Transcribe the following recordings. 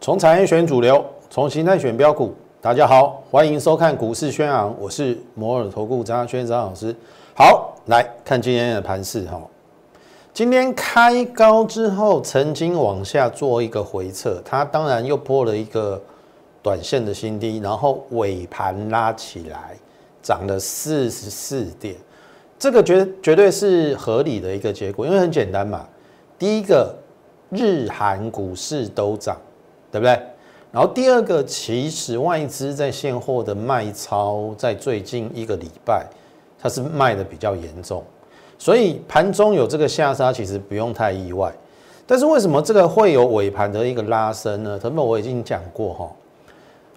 从产业选主流，从形态选标股。大家好，欢迎收看股市宣昂，我是摩尔投顾张轩张老师。好，来看今天的盘势哈。今天开高之后，曾经往下做一个回撤，它当然又破了一个短线的新低，然后尾盘拉起来，涨了四十四点，这个绝绝对是合理的一个结果，因为很简单嘛。第一个，日韩股市都涨。对不对？然后第二个，其实外资在现货的卖超，在最近一个礼拜，它是卖的比较严重，所以盘中有这个下杀，其实不用太意外。但是为什么这个会有尾盘的一个拉升呢？成本我已经讲过哈，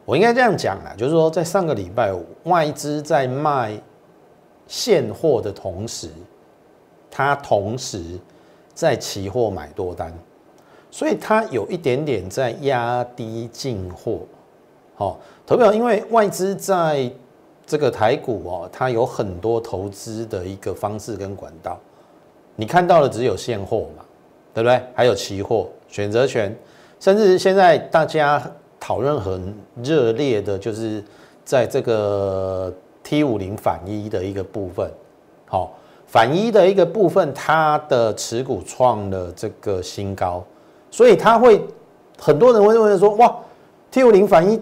我应该这样讲啊，就是说在上个礼拜五，外资在卖现货的同时，它同时在期货买多单。所以它有一点点在压低进货，好，投票，因为外资在这个台股哦，它有很多投资的一个方式跟管道，你看到的只有现货嘛，对不对？还有期货、选择权，甚至现在大家讨论很热烈的，就是在这个 T 五零反一的一个部分，好，反一的一个部分，它的持股创了这个新高。所以他会很多人会认为说，哇，T 五零反一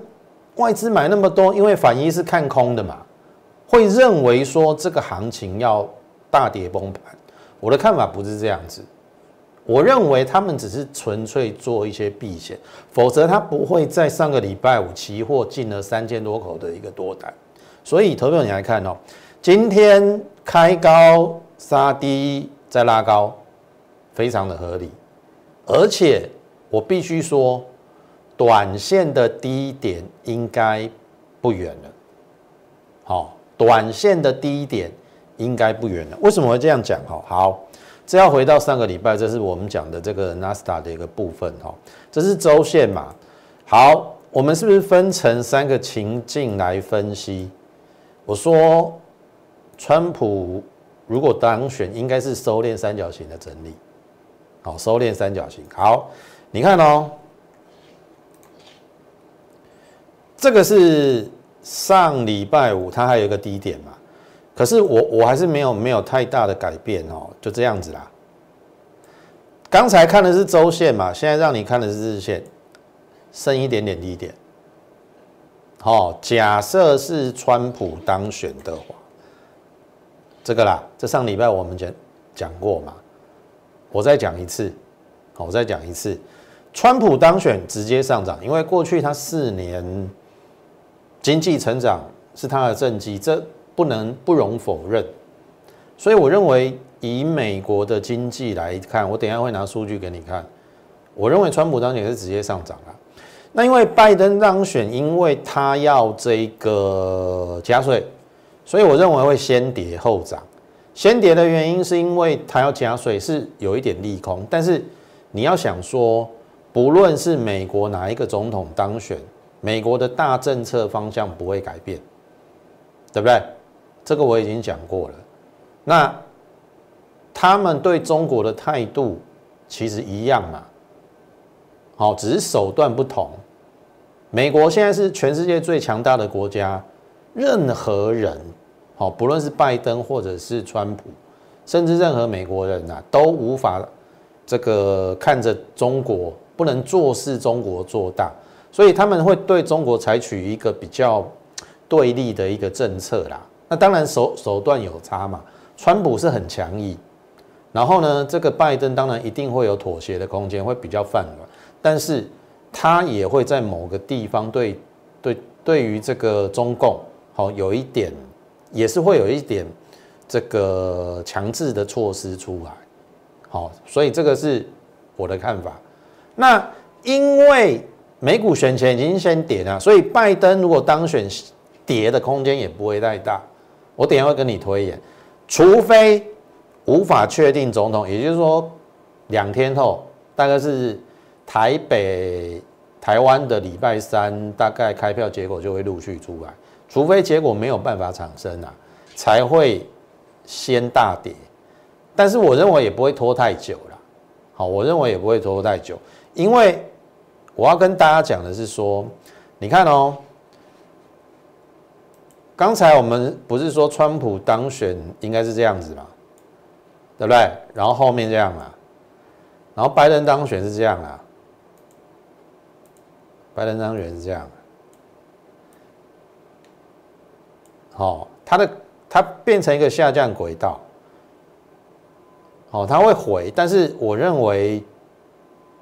外资买那么多，因为反一是看空的嘛，会认为说这个行情要大跌崩盘。我的看法不是这样子，我认为他们只是纯粹做一些避险，否则他不会在上个礼拜五期货进了三千多口的一个多单。所以投票你来看哦，今天开高杀低再拉高，非常的合理。而且我必须说，短线的低点应该不远了。好，短线的低点应该不远了。为什么会这样讲？哈，好，这要回到上个礼拜，这是我们讲的这个 Nasta 的一个部分。哈，这是周线嘛？好，我们是不是分成三个情境来分析？我说，川普如果当选，应该是收敛三角形的整理。好，收敛三角形。好，你看哦，这个是上礼拜五，它还有一个低点嘛？可是我我还是没有没有太大的改变哦，就这样子啦。刚才看的是周线嘛，现在让你看的是日线，剩一点点低点。好，假设是川普当选的话，这个啦，这上礼拜我们讲讲过嘛。我再讲一次，好，我再讲一次，川普当选直接上涨，因为过去他四年经济成长是他的政绩，这不能不容否认。所以我认为以美国的经济来看，我等下会拿数据给你看。我认为川普当选是直接上涨了。那因为拜登当选，因为他要这个加税，所以我认为会先跌后涨。先跌的原因是因为他要加税，是有一点利空。但是你要想说，不论是美国哪一个总统当选，美国的大政策方向不会改变，对不对？这个我已经讲过了。那他们对中国的态度其实一样嘛，好，只是手段不同。美国现在是全世界最强大的国家，任何人。好，不论是拜登或者是川普，甚至任何美国人呐，都无法这个看着中国不能坐视中国做大，所以他们会对中国采取一个比较对立的一个政策啦。那当然手手段有差嘛，川普是很强硬，然后呢，这个拜登当然一定会有妥协的空间，会比较泛软，但是他也会在某个地方对对对于这个中共好有一点。也是会有一点这个强制的措施出来，好，所以这个是我的看法。那因为美股选前已经先跌了，所以拜登如果当选，跌的空间也不会太大。我等下会跟你推演，除非无法确定总统，也就是说两天后，大概是台北、台湾的礼拜三，大概开票结果就会陆续出来。除非结果没有办法产生啊，才会先大跌，但是我认为也不会拖太久了。好，我认为也不会拖太久，因为我要跟大家讲的是说，你看哦，刚才我们不是说川普当选应该是这样子嘛，对不对？然后后面这样啊，然后拜登当选是这样啊，拜登当选是这样。好，它的它变成一个下降轨道，好，它会回，但是我认为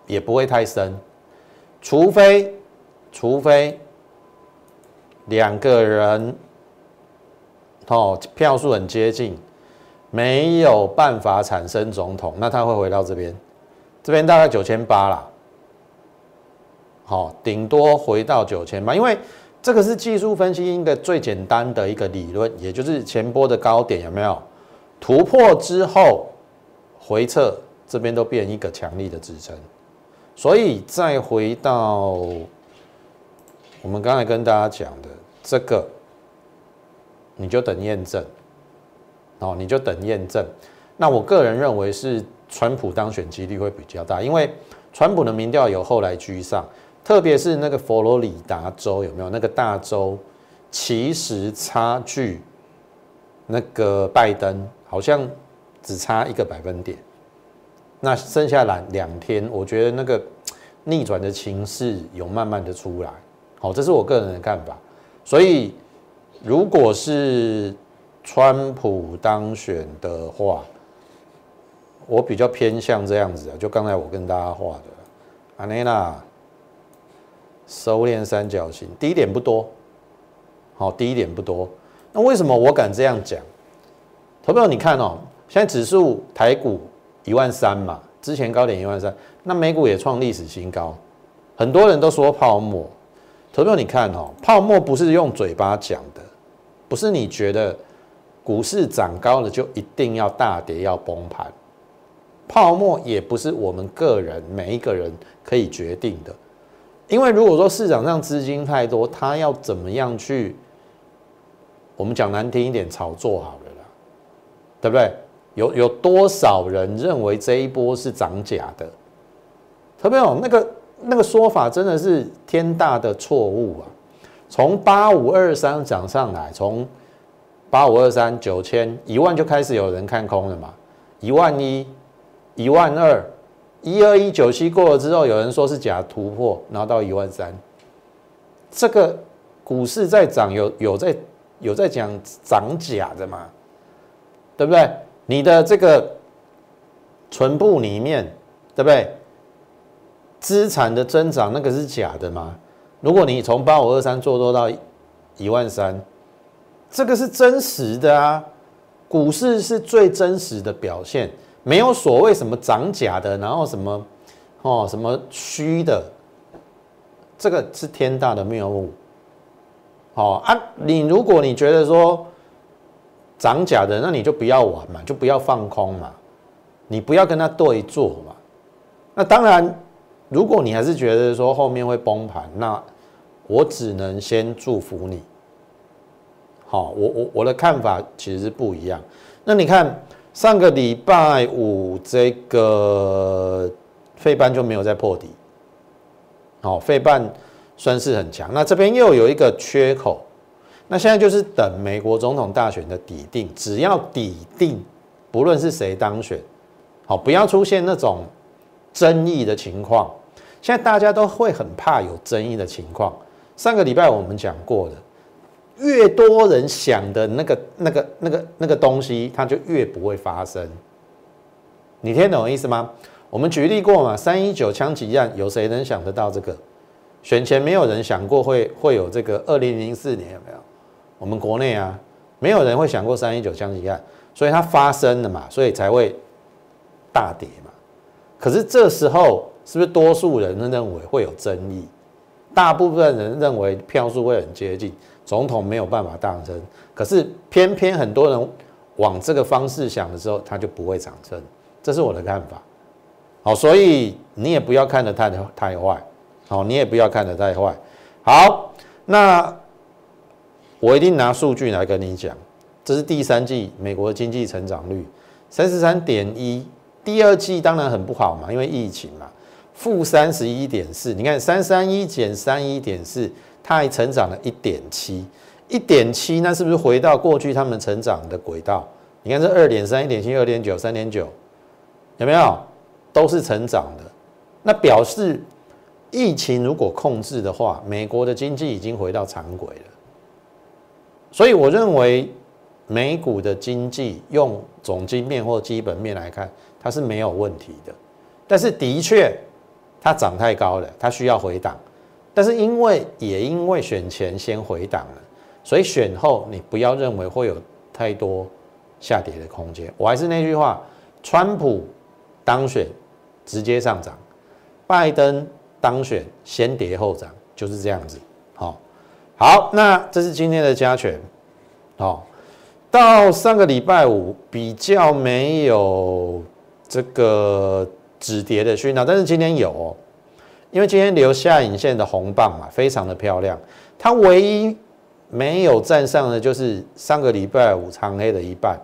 也不会太深，除非除非两个人哦票数很接近，没有办法产生总统，那他会回到这边，这边大概九千八啦，好，顶多回到九千八，因为。这个是技术分析一个最简单的一个理论，也就是前波的高点有没有突破之后回撤，这边都变一个强力的支撑，所以再回到我们刚才跟大家讲的这个，你就等验证，哦，你就等验证。那我个人认为是川普当选几率会比较大，因为川普的民调有后来居上。特别是那个佛罗里达州有没有那个大州，其实差距那个拜登好像只差一个百分点。那剩下两两天，我觉得那个逆转的情势有慢慢的出来。好，这是我个人的看法。所以，如果是川普当选的话，我比较偏向这样子啊，就刚才我跟大家画的，阿内娜。收敛三角形，低点不多，好，低点不多。那为什么我敢这样讲？投票你看哦，现在指数台股一万三嘛，之前高点一万三，那美股也创历史新高。很多人都说泡沫，投票你看哦，泡沫不是用嘴巴讲的，不是你觉得股市涨高了就一定要大跌要崩盘，泡沫也不是我们个人每一个人可以决定的。因为如果说市场上资金太多，他要怎么样去？我们讲难听一点，炒作好了啦，对不对？有有多少人认为这一波是涨假的？特别有那个那个说法真的是天大的错误啊！从八五二三涨上来，从八五二三九千一万就开始有人看空了嘛，一万一，一万二。一二一九七过了之后，有人说是假突破，拿到一万三。这个股市在涨，有有在有在讲涨假的嘛？对不对？你的这个存部里面，对不对？资产的增长那个是假的吗？如果你从八五二三做多到一万三，这个是真实的啊！股市是最真实的表现。没有所谓什么涨假的，然后什么哦什么虚的，这个是天大的谬误。哦啊，你如果你觉得说涨假的，那你就不要玩嘛，就不要放空嘛，你不要跟他对坐嘛。那当然，如果你还是觉得说后面会崩盘，那我只能先祝福你。好，我我我的看法其实是不一样。那你看。上个礼拜五，这个费半就没有再破底，好，费半算是很强。那这边又有一个缺口，那现在就是等美国总统大选的底定，只要底定，不论是谁当选，好，不要出现那种争议的情况。现在大家都会很怕有争议的情况。上个礼拜我们讲过的。越多人想的那个、那个、那个、那个东西，它就越不会发生。你听懂我意思吗？我们举例过嘛，三一九枪击案，有谁能想得到这个？选前没有人想过会会有这个。二零零四年有没有？我们国内啊，没有人会想过三一九枪击案，所以它发生了嘛，所以才会大跌嘛。可是这时候是不是多数人都认为会有争议？大部分人认为票数会很接近。总统没有办法当真，可是偏偏很多人往这个方式想的时候，他就不会长升，这是我的看法。好，所以你也不要看得太太坏，好，你也不要看得太坏。好，那我一定拿数据来跟你讲，这是第三季美国的经济成长率三十三点一，第二季当然很不好嘛，因为疫情嘛，负三十一点四。你看三三一减三一点四，它还成长了一点七，一点七，那是不是回到过去他们成长的轨道？你看这二点三、一点七、二点九、三点九，有没有？都是成长的，那表示疫情如果控制的话，美国的经济已经回到常轨了。所以我认为美股的经济用总经面或基本面来看，它是没有问题的。但是的确它涨太高了，它需要回档。但是因为也因为选前先回档了，所以选后你不要认为会有太多下跌的空间。我还是那句话，川普当选。直接上涨，拜登当选先跌后涨，就是这样子。好，好，那这是今天的加权。好，到上个礼拜五比较没有这个止跌的讯号，但是今天有哦，因为今天留下影线的红棒嘛，非常的漂亮。它唯一没有站上的，就是上个礼拜五长黑的一半。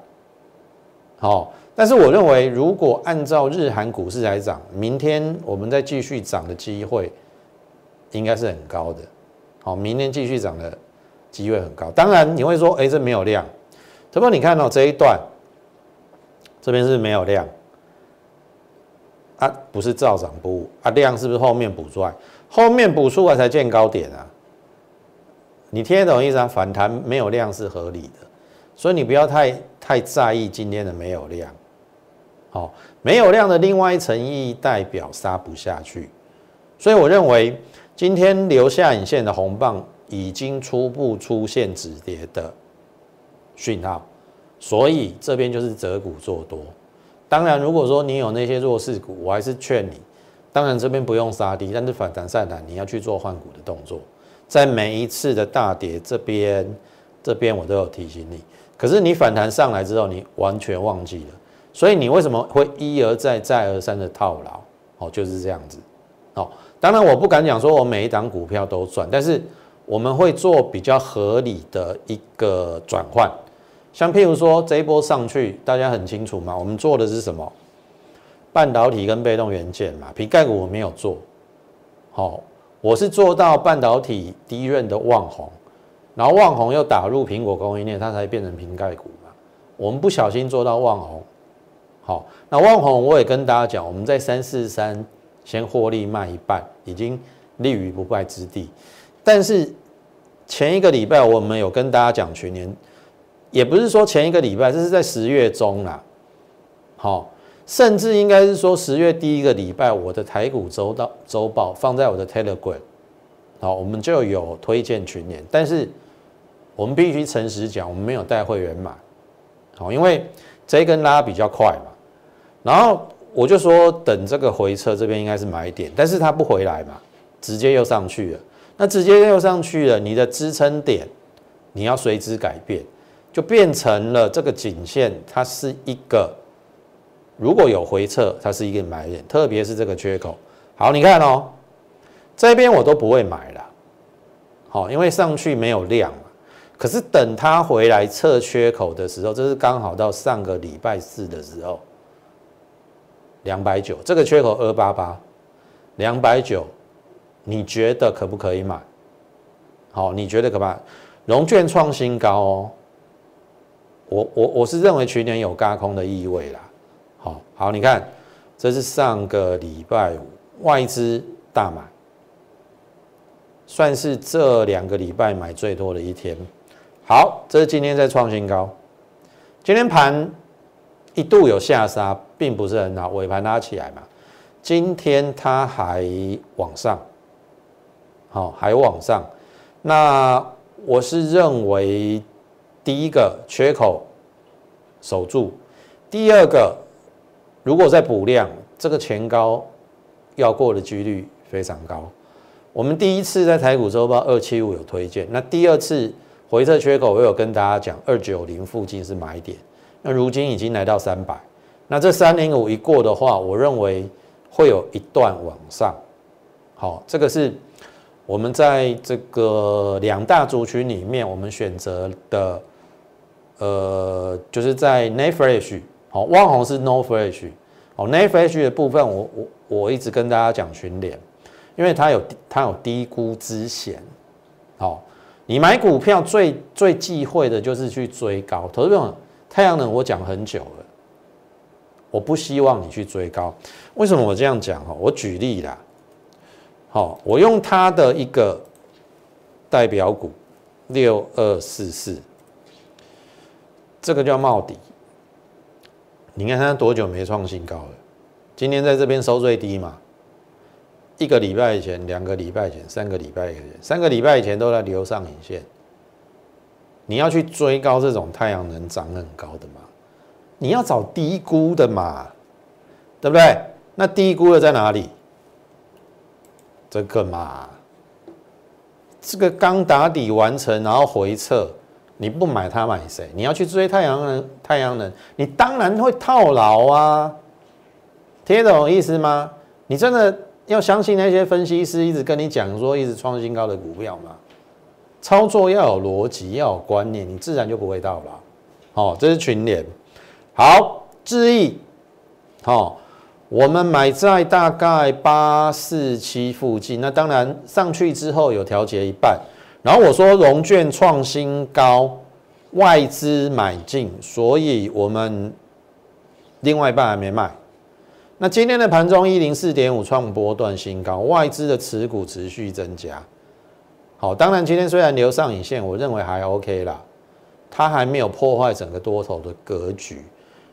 好。但是我认为，如果按照日韩股市来涨，明天我们再继续涨的机会应该是很高的。好，明天继续涨的机会很高。当然你会说，哎，这没有量。不过你看到这一段，这边是没有量啊，不是照涨不误啊，量是不是后面补出来？后面补出来才见高点啊？你听得懂意思啊？反弹没有量是合理的，所以你不要太太在意今天的没有量。好，没有量的另外一层意义代表杀不下去，所以我认为今天留下影线的红棒已经初步出现止跌的讯号，所以这边就是择股做多。当然，如果说你有那些弱势股，我还是劝你，当然这边不用杀低，但是反弹上来你要去做换股的动作。在每一次的大跌这边，这边我都有提醒你，可是你反弹上来之后，你完全忘记了。所以你为什么会一而再、再而三的套牢？哦，就是这样子。哦，当然我不敢讲说我每一档股票都赚，但是我们会做比较合理的一个转换。像譬如说这一波上去，大家很清楚嘛，我们做的是什么？半导体跟被动元件嘛，瓶盖股我没有做。好，我是做到半导体第一任的旺宏，然后旺宏又打入苹果供应链，它才变成瓶盖股嘛。我们不小心做到旺宏。好，那旺宏我也跟大家讲，我们在三四三先获利卖一半，已经立于不败之地。但是前一个礼拜我们有跟大家讲，全年也不是说前一个礼拜，这是在十月中啦。好，甚至应该是说十月第一个礼拜，我的台股周到周报放在我的 Telegram，好，我们就有推荐群年。但是我们必须诚实讲，我们没有带会员买，好，因为这一根拉比较快嘛。然后我就说等这个回撤，这边应该是买点，但是它不回来嘛，直接又上去了。那直接又上去了，你的支撑点你要随之改变，就变成了这个颈线，它是一个如果有回撤，它是一个买点，特别是这个缺口。好，你看哦，这边我都不会买了，好，因为上去没有量。可是等它回来测缺口的时候，这是刚好到上个礼拜四的时候。两百九，这个缺口二八八，两百九，你觉得可不可以买？好，你觉得可不可以？融券创新高哦，我我我是认为去年有轧空的意味啦。好好，你看，这是上个礼拜五外资大买，算是这两个礼拜买最多的一天。好，这是今天在创新高，今天盘。一度有下杀，并不是很好，尾盘拉起来嘛。今天它还往上，好，还往上。那我是认为，第一个缺口守住，第二个如果再补量，这个前高要过的几率非常高。我们第一次在台股周报二七五有推荐，那第二次回撤缺口，我有跟大家讲二九零附近是买点。那如今已经来到三百，那这三零五一过的话，我认为会有一段往上。好，这个是我们在这个两大族群里面，我们选择的呃，就是在 n e f r e s h 好，万红是 No Flash，好 n e f r e s h 的部分，我我我一直跟大家讲群联，因为它有它有低估之嫌，好，你买股票最最忌讳的就是去追高，投资者太阳能我讲很久了，我不希望你去追高，为什么我这样讲哈？我举例啦，好，我用它的一个代表股六二四四。这个叫帽底，你看它多久没创新高了？今天在这边收最低嘛？一个礼拜以前、两个礼拜前、三个礼拜以前、三个礼拜以前都在留上影线。你要去追高这种太阳能涨很高的嘛？你要找低估的嘛？对不对？那低估的在哪里？这个嘛，这个刚打底完成，然后回撤。你不买它买谁？你要去追太阳能，太阳能，你当然会套牢啊！听懂意思吗？你真的要相信那些分析师一直跟你讲说一直创新高的股票吗？操作要有逻辑，要有观念，你自然就不会套牢。好，这是群联。好，智毅，好，我们买在大概八四七附近。那当然上去之后有调节一半。然后我说融券创新高，外资买进，所以我们另外一半还没卖。那今天的盘中一零四点五创波段新高，外资的持股持续增加。好，当然今天虽然留上影线，我认为还 OK 啦，它还没有破坏整个多头的格局。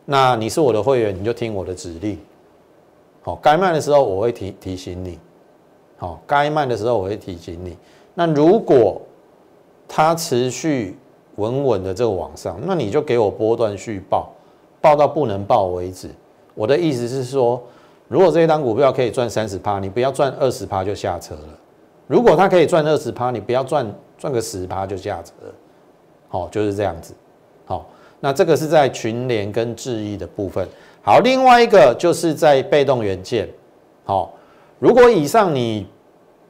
那你是我的会员，你就听我的指令。好，该卖的时候我会提提醒你。好，该卖的时候我会提醒你。那如果它持续稳稳的这个往上，那你就给我波段续报，报到不能报为止。我的意思是说，如果这一单股票可以赚三十趴，你不要赚二十趴就下车了；如果它可以赚二十趴，你不要赚赚个十趴就下车。好，就是这样子。好，那这个是在群联跟智易的部分。好，另外一个就是在被动元件。好，如果以上你。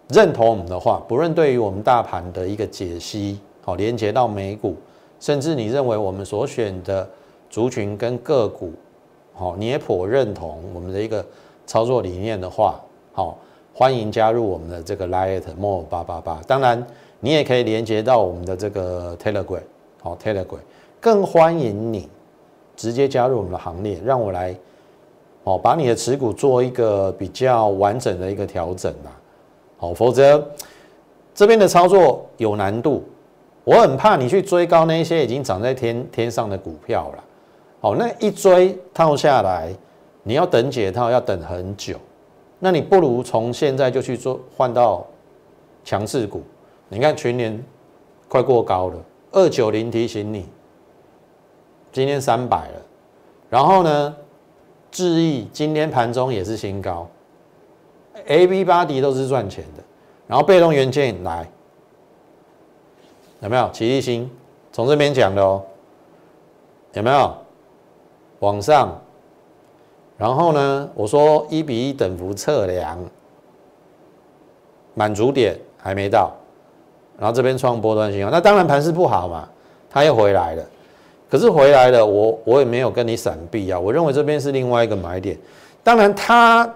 认同我们的话，不论对于我们大盘的一个解析，好连接到美股，甚至你认为我们所选的族群跟个股，好你也颇认同我们的一个操作理念的话，好欢迎加入我们的这个 Lite More 八八八。当然，你也可以连接到我们的这个 Telegram，好 Telegram，更欢迎你直接加入我们的行列，让我来，哦把你的持股做一个比较完整的一个调整啦。好，否则这边的操作有难度。我很怕你去追高那些已经涨在天天上的股票了。好，那一追套下来，你要等解套要等很久。那你不如从现在就去做换到强势股。你看全年快过高了，二九零提醒你，今天三百了。然后呢，智毅今天盘中也是新高。A、B、八 D 都是赚钱的，然后被动元件来，有没有？奇力新从这边讲的哦，有没有？往上，然后呢？我说一比一等幅测量，满足点还没到，然后这边创波段新高，那当然盘势不好嘛，它又回来了。可是回来了，我我也没有跟你闪避啊，我认为这边是另外一个买点，当然它。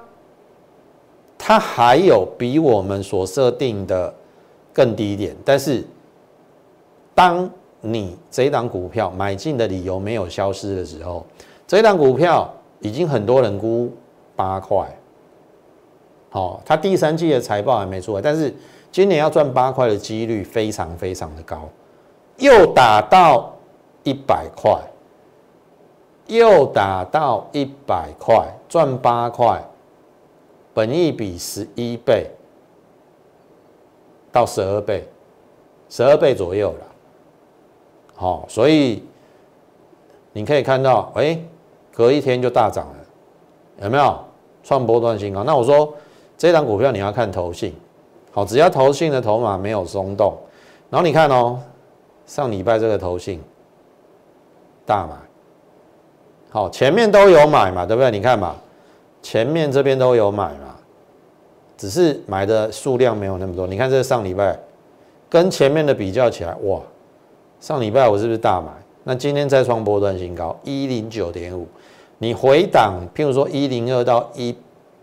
它还有比我们所设定的更低一点，但是当你这一档股票买进的理由没有消失的时候，这一档股票已经很多人估八块，好，它第三季的财报还没出来，但是今年要赚八块的几率非常非常的高，又打到一百块，又打到一百块，赚八块。本益比十一倍到十二倍，十二倍左右了。好，所以你可以看到，哎，隔一天就大涨了，有没有创波段新高？那我说这张股票你要看头性，好，只要头性的头码没有松动，然后你看哦，上礼拜这个头性大买，好，前面都有买嘛，对不对？你看嘛。前面这边都有买嘛，只是买的数量没有那么多。你看这上礼拜跟前面的比较起来，哇，上礼拜我是不是大买？那今天再创波段新高一零九点五，你回档，譬如说一零二到一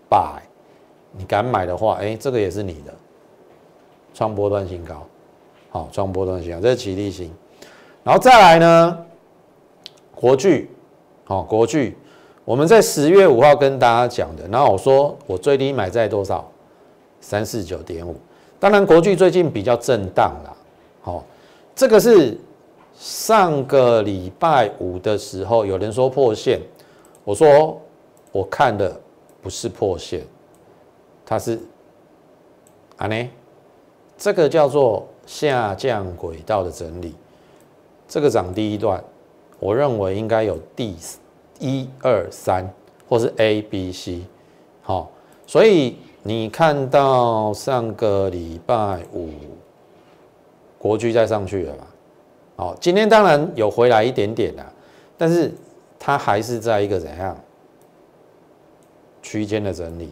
百，你敢买的话，哎，这个也是你的创波段新高，好，创波段新高，这是起立新，然后再来呢，国巨，好，国巨，我们在十月五号跟大家讲的，然后我说我最低买在多少？三四九点五，当然国巨最近比较震荡啦，好，这个是。上个礼拜五的时候，有人说破线，我说我看的不是破线，它是啊呢，这个叫做下降轨道的整理，这个涨第一段，我认为应该有第一二三或是 A B C，好，所以你看到上个礼拜五国巨再上去了吧？好，今天当然有回来一点点啦，但是它还是在一个怎样区间的整理。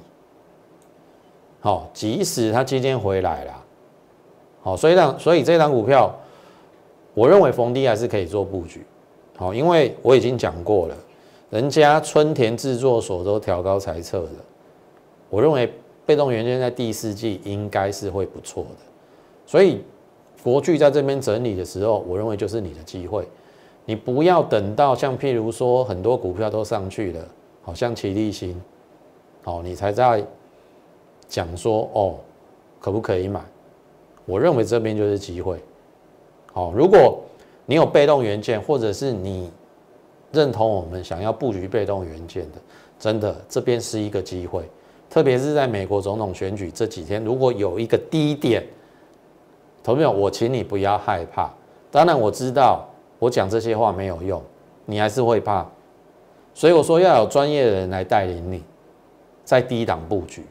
好，即使它今天回来了，好，所以让所以这张股票，我认为逢低还是可以做布局。好，因为我已经讲过了，人家春田制作所都调高裁测的，我认为被动元件在第四季应该是会不错的，所以。国巨在这边整理的时候，我认为就是你的机会。你不要等到像譬如说很多股票都上去了，好像齐力新，好，你才在讲说哦，可不可以买？我认为这边就是机会。好，如果你有被动元件，或者是你认同我们想要布局被动元件的，真的这边是一个机会。特别是在美国总统选举这几天，如果有一个低点。投票，我请你不要害怕。当然我知道我讲这些话没有用，你还是会怕。所以我说要有专业的人来带领你，在低档布局，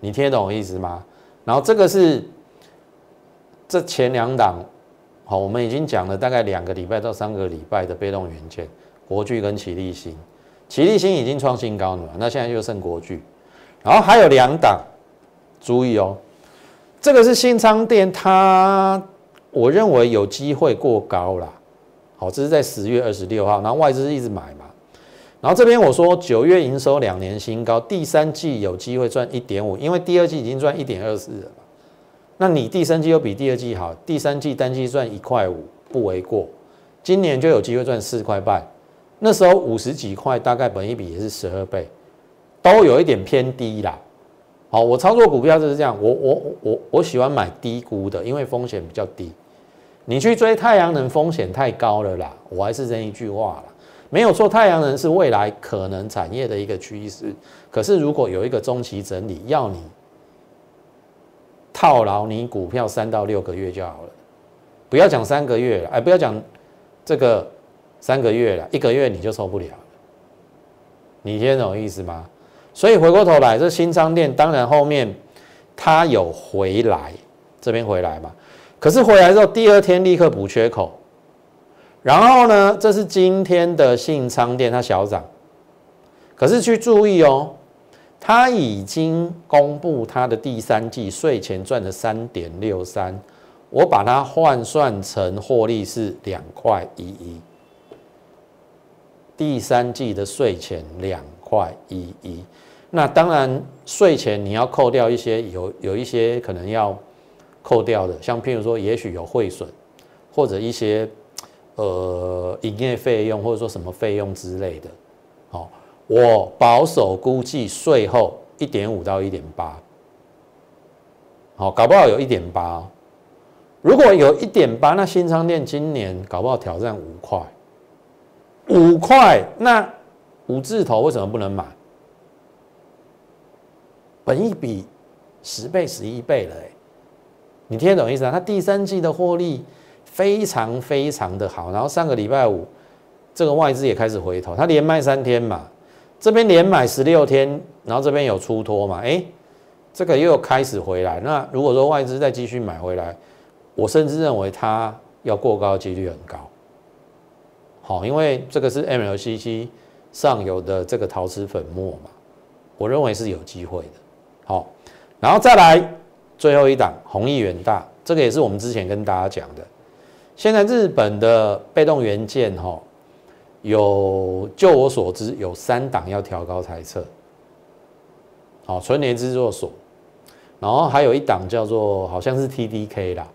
你听得懂我意思吗？然后这个是这前两档，好，我们已经讲了大概两个礼拜到三个礼拜的被动元件，国巨跟奇力新，奇力新已经创新高了，那现在就剩国巨，然后还有两档，注意哦。这个是新仓店，它我认为有机会过高啦。好，这是在十月二十六号，然后外资一直买嘛。然后这边我说九月营收两年新高，第三季有机会赚一点五，因为第二季已经赚一点二四了。那你第三季又比第二季好，第三季单季赚一块五不为过，今年就有机会赚四块半。那时候五十几块，大概本一比也是十二倍，都有一点偏低啦。好，我操作股票就是这样，我我我我喜欢买低估的，因为风险比较低。你去追太阳能，风险太高了啦。我还是这一句话啦，没有错，太阳能是未来可能产业的一个趋势。可是如果有一个中期整理，要你套牢你股票三到六个月就好了，不要讲三个月了，哎，不要讲这个三个月了，一个月你就受不了。你听懂意思吗？所以回过头来，这新商店当然后面它有回来，这边回来嘛。可是回来之后，第二天立刻补缺口。然后呢，这是今天的信仓店，它小涨。可是去注意哦，它已经公布它的第三季税前赚了三点六三，我把它换算成获利是两块一一。第三季的税前两块一一。那当然，税前你要扣掉一些有有一些可能要扣掉的，像譬如说，也许有汇损，或者一些呃营业费用，或者说什么费用之类的。好，我保守估计税后一点五到一点八，好，搞不好有一点八。如果有一点八，那新昌店今年搞不好挑战五块，五块，那五字头为什么不能买？本一比十倍、十一倍了，哎，你听得懂意思啊？它第三季的获利非常非常的好，然后上个礼拜五，这个外资也开始回头，它连卖三天嘛，这边连买十六天，然后这边有出脱嘛，哎，这个又开始回来。那如果说外资再继续买回来，我甚至认为它要过高几率很高。好，因为这个是 MLCC 上游的这个陶瓷粉末嘛，我认为是有机会的。好，然后再来最后一档弘毅远大，这个也是我们之前跟大家讲的，现在日本的被动元件哈，有就我所知有三档要调高猜测，好，纯联制作所，然后还有一档叫做好像是 TDK 啦，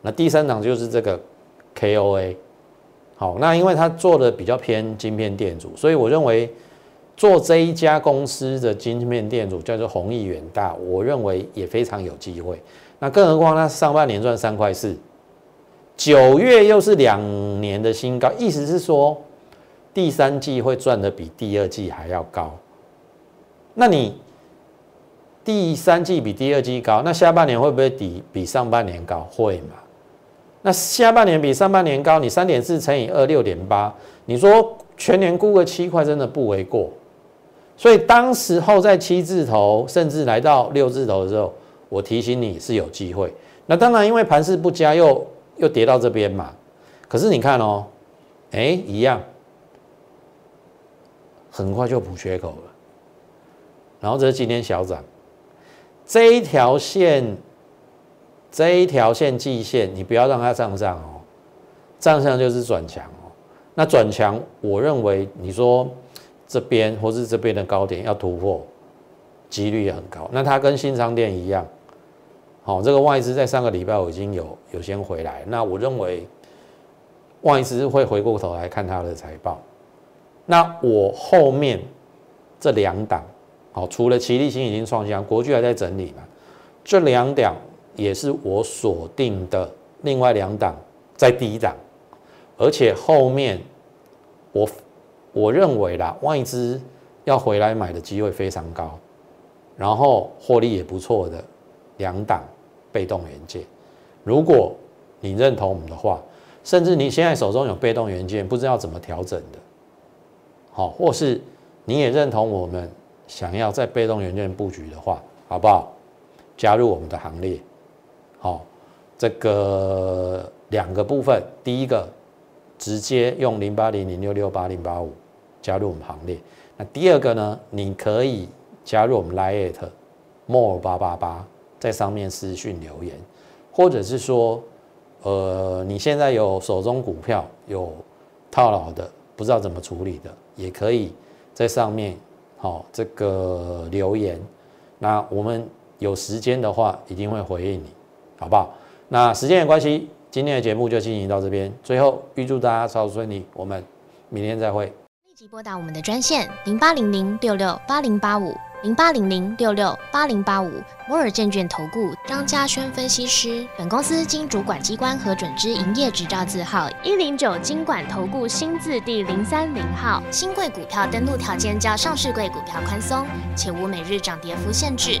那第三档就是这个 KOA，好，那因为它做的比较偏晶片电阻，所以我认为做这一家公司的晶片电阻叫做弘毅远大，我认为也非常有机会。那更何况它上半年赚三块四。九月又是两年的新高，意思是说第三季会赚的比第二季还要高。那你第三季比第二季高，那下半年会不会比比上半年高？会嘛？那下半年比上半年高，你三点四乘以二六点八，你说全年估个七块，真的不为过。所以当时候在七字头，甚至来到六字头的时候，我提醒你是有机会。那当然，因为盘势不佳又。又跌到这边嘛，可是你看哦，哎，一样，很快就补缺口了。然后这是今天小涨，这一条线，这一条线季线，你不要让它上上哦，上上就是转强哦。那转强，我认为你说这边或是这边的高点要突破，几率也很高。那它跟新商店一样。好，这个外资在上个礼拜我已经有有先回来，那我认为外资会回过头来看它的财报。那我后面这两档，好，除了齐力新已经创新，国巨还在整理嘛，这两档也是我锁定的，另外两档在第一档，而且后面我我认为啦，外资要回来买的机会非常高，然后获利也不错的。两档被动元件，如果你认同我们的话，甚至你现在手中有被动元件，不知道怎么调整的，好，或是你也认同我们想要在被动元件布局的话，好不好？加入我们的行列。好，这个两个部分，第一个直接用零八零零六六八零八五加入我们行列。那第二个呢？你可以加入我们 Lite More 八八八。在上面私讯留言，或者是说，呃，你现在有手中股票有套牢的，不知道怎么处理的，也可以在上面好这个留言。那我们有时间的话，一定会回应你，好不好？那时间的关系，今天的节目就进行到这边。最后预祝大家操作顺利，我们明天再会。立即拨打我们的专线零八零零六六八零八五。零八零零六六八零八五摩尔证券投顾张嘉轩分析师，本公司经主管机关核准之营业执照字号一零九金管投顾新字第零三零号。新贵股票登录条件较上市贵股票宽松，且无每日涨跌幅限制。